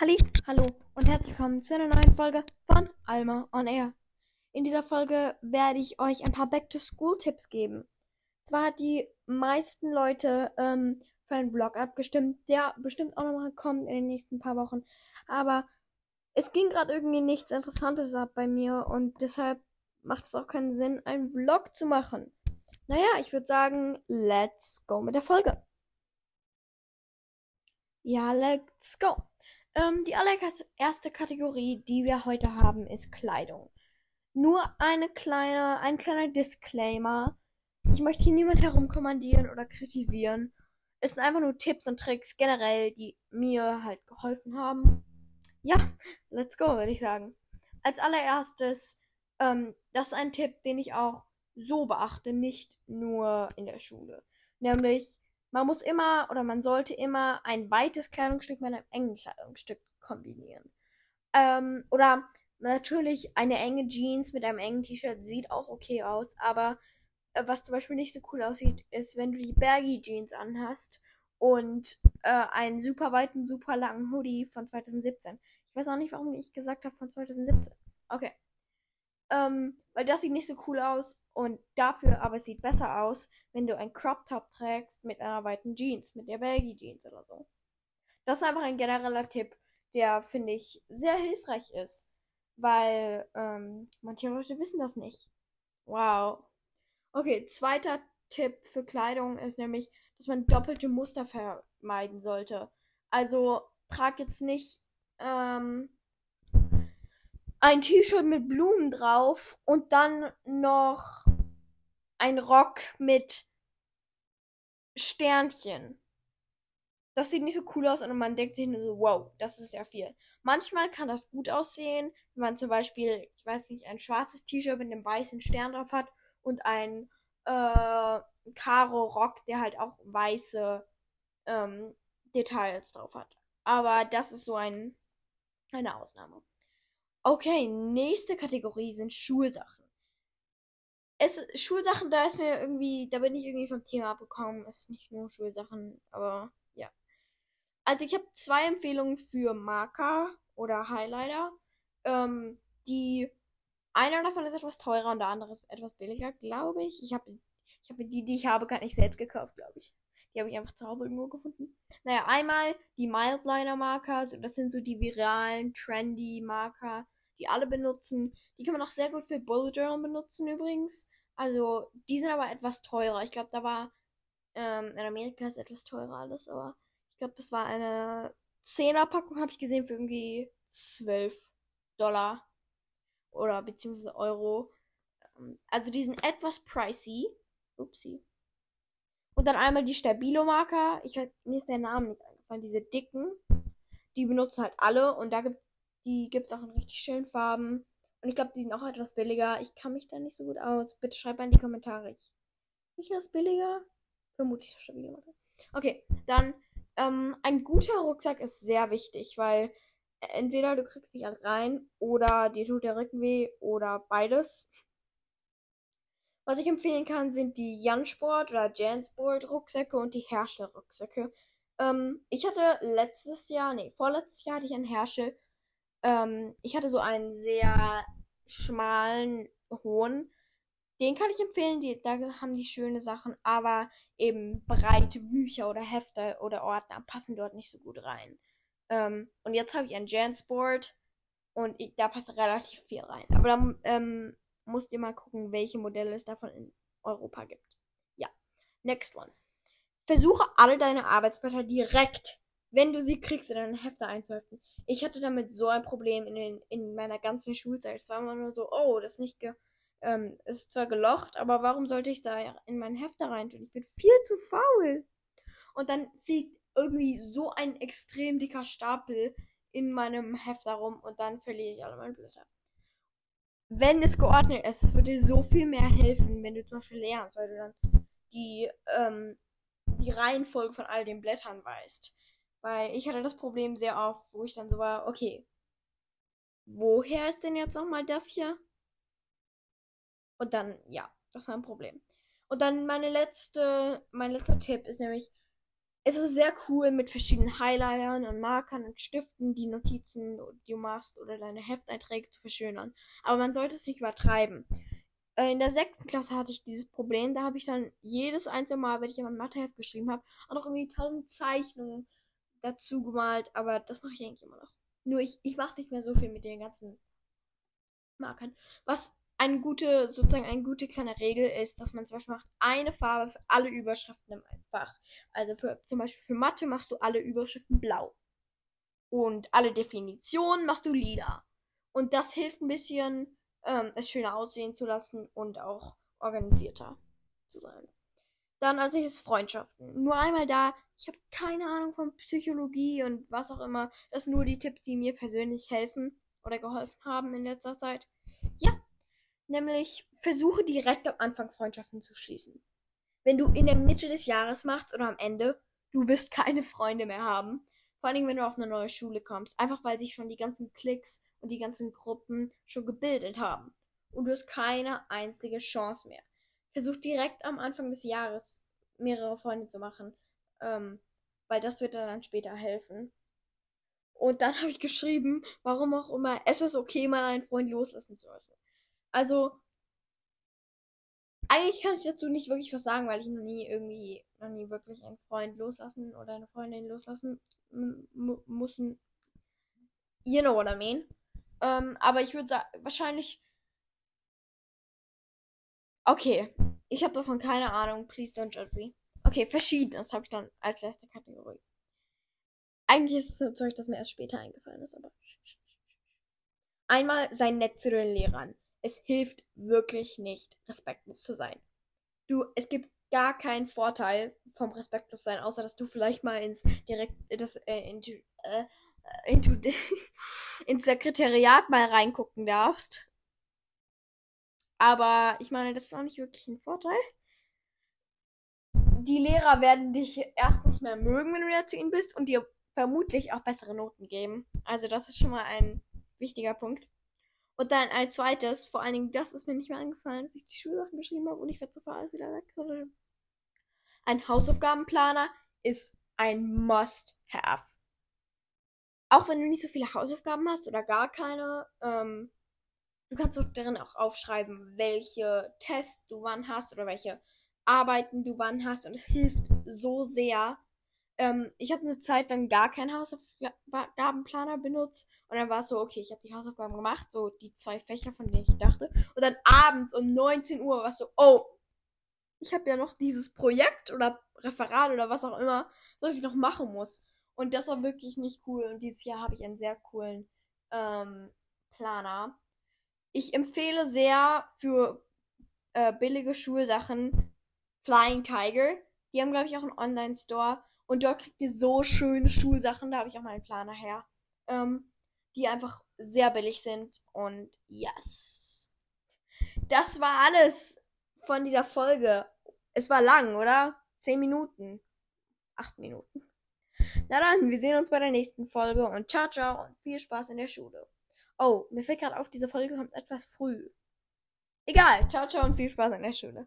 Halli, hallo und herzlich willkommen zu einer neuen Folge von Alma on Air. In dieser Folge werde ich euch ein paar Back-to-School-Tipps geben. Zwar hat die meisten Leute ähm, für einen Vlog abgestimmt, der bestimmt auch nochmal kommt in den nächsten paar Wochen. Aber es ging gerade irgendwie nichts Interessantes ab bei mir und deshalb macht es auch keinen Sinn, einen Vlog zu machen. Naja, ich würde sagen, let's go mit der Folge. Ja, let's go. Ähm, die allererste Kategorie, die wir heute haben, ist Kleidung. Nur eine kleine, ein kleiner Disclaimer. Ich möchte hier niemand herumkommandieren oder kritisieren. Es sind einfach nur Tipps und Tricks generell, die mir halt geholfen haben. Ja, let's go, würde ich sagen. Als allererstes, ähm, das ist ein Tipp, den ich auch so beachte, nicht nur in der Schule. Nämlich, man muss immer oder man sollte immer ein weites Kleidungsstück mit einem engen Kleidungsstück kombinieren. Ähm, oder natürlich eine enge Jeans mit einem engen T-Shirt sieht auch okay aus, aber äh, was zum Beispiel nicht so cool aussieht, ist, wenn du die Baggy Jeans anhast und äh, einen super weiten, super langen Hoodie von 2017. Ich weiß auch nicht, warum ich gesagt habe von 2017. Okay. Ähm, weil das sieht nicht so cool aus und dafür aber es sieht besser aus, wenn du ein Crop Top trägst mit einer weiten Jeans, mit der Baggy Jeans oder so. Das ist einfach ein genereller Tipp, der finde ich sehr hilfreich ist, weil ähm, manche Leute wissen das nicht. Wow. Okay, zweiter Tipp für Kleidung ist nämlich, dass man doppelte Muster vermeiden sollte. Also trag jetzt nicht ähm, ein T-Shirt mit Blumen drauf und dann noch ein Rock mit Sternchen. Das sieht nicht so cool aus und man denkt sich nur so, wow, das ist ja viel. Manchmal kann das gut aussehen, wenn man zum Beispiel, ich weiß nicht, ein schwarzes T-Shirt mit einem weißen Stern drauf hat und ein äh, Karo-Rock, der halt auch weiße ähm, Details drauf hat. Aber das ist so ein, eine Ausnahme. Okay, nächste Kategorie sind Schulsachen. Es, Schulsachen, da ist mir irgendwie, da bin ich irgendwie vom Thema abgekommen. Es ist nicht nur Schulsachen, aber ja. Also ich habe zwei Empfehlungen für Marker oder Highlighter. Ähm, die einer davon ist etwas teurer und der andere ist etwas billiger, glaube ich. Ich habe ich habe die, die ich habe, gar nicht selbst gekauft, glaube ich. Die habe ich einfach zu Hause irgendwo gefunden. Naja, einmal die Mildliner Marker, das sind so die viralen, trendy Marker, die alle benutzen. Die kann man auch sehr gut für Bullet Journal benutzen übrigens. Also, die sind aber etwas teurer. Ich glaube, da war, ähm, in Amerika ist etwas teurer alles, aber ich glaube, das war eine 10er Packung, habe ich gesehen, für irgendwie 12 Dollar. Oder beziehungsweise Euro. Ähm, also, die sind etwas pricey. Upsi. Und dann einmal die Stabilo-Marker. Ich weiß, mir ist der Name nicht eingefallen. Diese dicken. Die benutzen halt alle. Und da gibt die gibt's auch in richtig schönen Farben. Und ich glaube, die sind auch etwas billiger. Ich kann mich da nicht so gut aus. Bitte schreibt mal in die Kommentare. Ich, nicht das billiger? Vermutlich das Stabilo-Marker. Okay, dann ähm, ein guter Rucksack ist sehr wichtig, weil entweder du kriegst nicht alles rein oder dir tut der Rücken weh oder beides. Was ich empfehlen kann, sind die Jansport oder Jansport Rucksäcke und die Herschel Rucksäcke. Ähm, ich hatte letztes Jahr, nee, vorletztes Jahr hatte ich einen Herschel. Ähm, ich hatte so einen sehr schmalen, hohen. Den kann ich empfehlen, die, da haben die schöne Sachen, aber eben breite Bücher oder Hefte oder Ordner passen dort nicht so gut rein. Ähm, und jetzt habe ich einen Jansport und ich, da passt relativ viel rein. Aber dann ähm, musst ihr mal gucken, welche Modelle es davon in Europa gibt. Ja. Next one. Versuche alle deine Arbeitsblätter direkt, wenn du sie kriegst, in deine Hefte einzuheften. Ich hatte damit so ein Problem in, den, in meiner ganzen Schulzeit. Es war immer nur so, oh, das ist nicht ge ähm, ist zwar gelocht, aber warum sollte ich da in meinen Hefter reintun? Ich bin viel zu faul. Und dann fliegt irgendwie so ein extrem dicker Stapel in meinem Hefter rum und dann verliere ich alle meine Blätter wenn es geordnet ist, es würde dir so viel mehr helfen, wenn du zum Beispiel lernst, weil du dann die, ähm, die Reihenfolge von all den Blättern weißt. Weil ich hatte das Problem sehr oft, wo ich dann so war, okay, woher ist denn jetzt nochmal das hier? Und dann, ja, das war ein Problem. Und dann meine letzte, mein letzter Tipp ist nämlich, es ist sehr cool mit verschiedenen Highlightern und Markern und Stiften, die Notizen, die du machst oder deine Hefteinträge zu verschönern. Aber man sollte es nicht übertreiben. Äh, in der sechsten Klasse hatte ich dieses Problem. Da habe ich dann jedes einzelne Mal, wenn ich mein Matheheft geschrieben habe, auch noch irgendwie tausend Zeichnungen dazu gemalt. Aber das mache ich eigentlich immer noch. Nur ich, ich mache nicht mehr so viel mit den ganzen Markern. Was eine gute, sozusagen eine gute kleine Regel ist, dass man zum Beispiel macht eine Farbe für alle Überschriften im Fach. Also für, zum Beispiel für Mathe machst du alle Überschriften blau. Und alle Definitionen machst du lila. Und das hilft ein bisschen, ähm, es schöner aussehen zu lassen und auch organisierter zu sein. Dann als nächstes Freundschaften. Nur einmal da, ich habe keine Ahnung von Psychologie und was auch immer. Das sind nur die Tipps, die mir persönlich helfen oder geholfen haben in letzter Zeit. Nämlich versuche direkt am Anfang Freundschaften zu schließen. Wenn du in der Mitte des Jahres machst oder am Ende, du wirst keine Freunde mehr haben. Vor allem, wenn du auf eine neue Schule kommst. Einfach weil sich schon die ganzen Klicks und die ganzen Gruppen schon gebildet haben. Und du hast keine einzige Chance mehr. Versuch direkt am Anfang des Jahres mehrere Freunde zu machen. Ähm, weil das wird dir dann später helfen. Und dann habe ich geschrieben, warum auch immer, es ist okay, mal einen Freund loslassen zu müssen. Also, eigentlich kann ich dazu nicht wirklich was sagen, weil ich noch nie irgendwie, noch nie wirklich einen Freund loslassen oder eine Freundin loslassen mussten. You know what I mean. Ähm, aber ich würde sagen, wahrscheinlich. Okay, ich habe davon keine Ahnung. Please don't judge me. Okay, verschiedenes habe ich dann als letzte Kategorie. Eigentlich ist es so Zeug, das mir erst später eingefallen ist, aber. Einmal sein nett zu den Lehrern es hilft wirklich nicht, respektlos zu sein. Du, es gibt gar keinen Vorteil vom respektlos sein, außer dass du vielleicht mal ins direkt das äh, into, äh, into ins Sekretariat mal reingucken darfst. Aber ich meine, das ist auch nicht wirklich ein Vorteil. Die Lehrer werden dich erstens mehr mögen, wenn du nett zu ihnen bist und dir vermutlich auch bessere Noten geben. Also das ist schon mal ein wichtiger Punkt. Und dann ein zweites, vor allen Dingen, das ist mir nicht mehr angefallen, dass ich die Schulsachen geschrieben habe und ich werde sofort alles wieder weg. Ein Hausaufgabenplaner ist ein Must-Have. Auch wenn du nicht so viele Hausaufgaben hast oder gar keine, ähm, du kannst doch darin auch aufschreiben, welche Tests du wann hast oder welche Arbeiten du wann hast und es hilft so sehr, ähm, ich habe eine Zeit lang gar keinen Hausaufgabenplaner benutzt und dann war es so, okay, ich habe die Hausaufgaben gemacht, so die zwei Fächer, von denen ich dachte. Und dann abends um 19 Uhr war es so, oh, ich habe ja noch dieses Projekt oder Referat oder was auch immer, was ich noch machen muss. Und das war wirklich nicht cool. Und dieses Jahr habe ich einen sehr coolen ähm, Planer. Ich empfehle sehr für äh, billige Schulsachen Flying Tiger. Die haben, glaube ich, auch einen Online-Store. Und dort kriegt ihr so schöne Schulsachen. Da habe ich auch meinen Planer her. Ähm, die einfach sehr billig sind. Und yes. Das war alles von dieser Folge. Es war lang, oder? Zehn Minuten. Acht Minuten. Na dann, wir sehen uns bei der nächsten Folge und ciao, ciao und viel Spaß in der Schule. Oh, mir fällt gerade auf, diese Folge kommt etwas früh. Egal, ciao, ciao und viel Spaß in der Schule.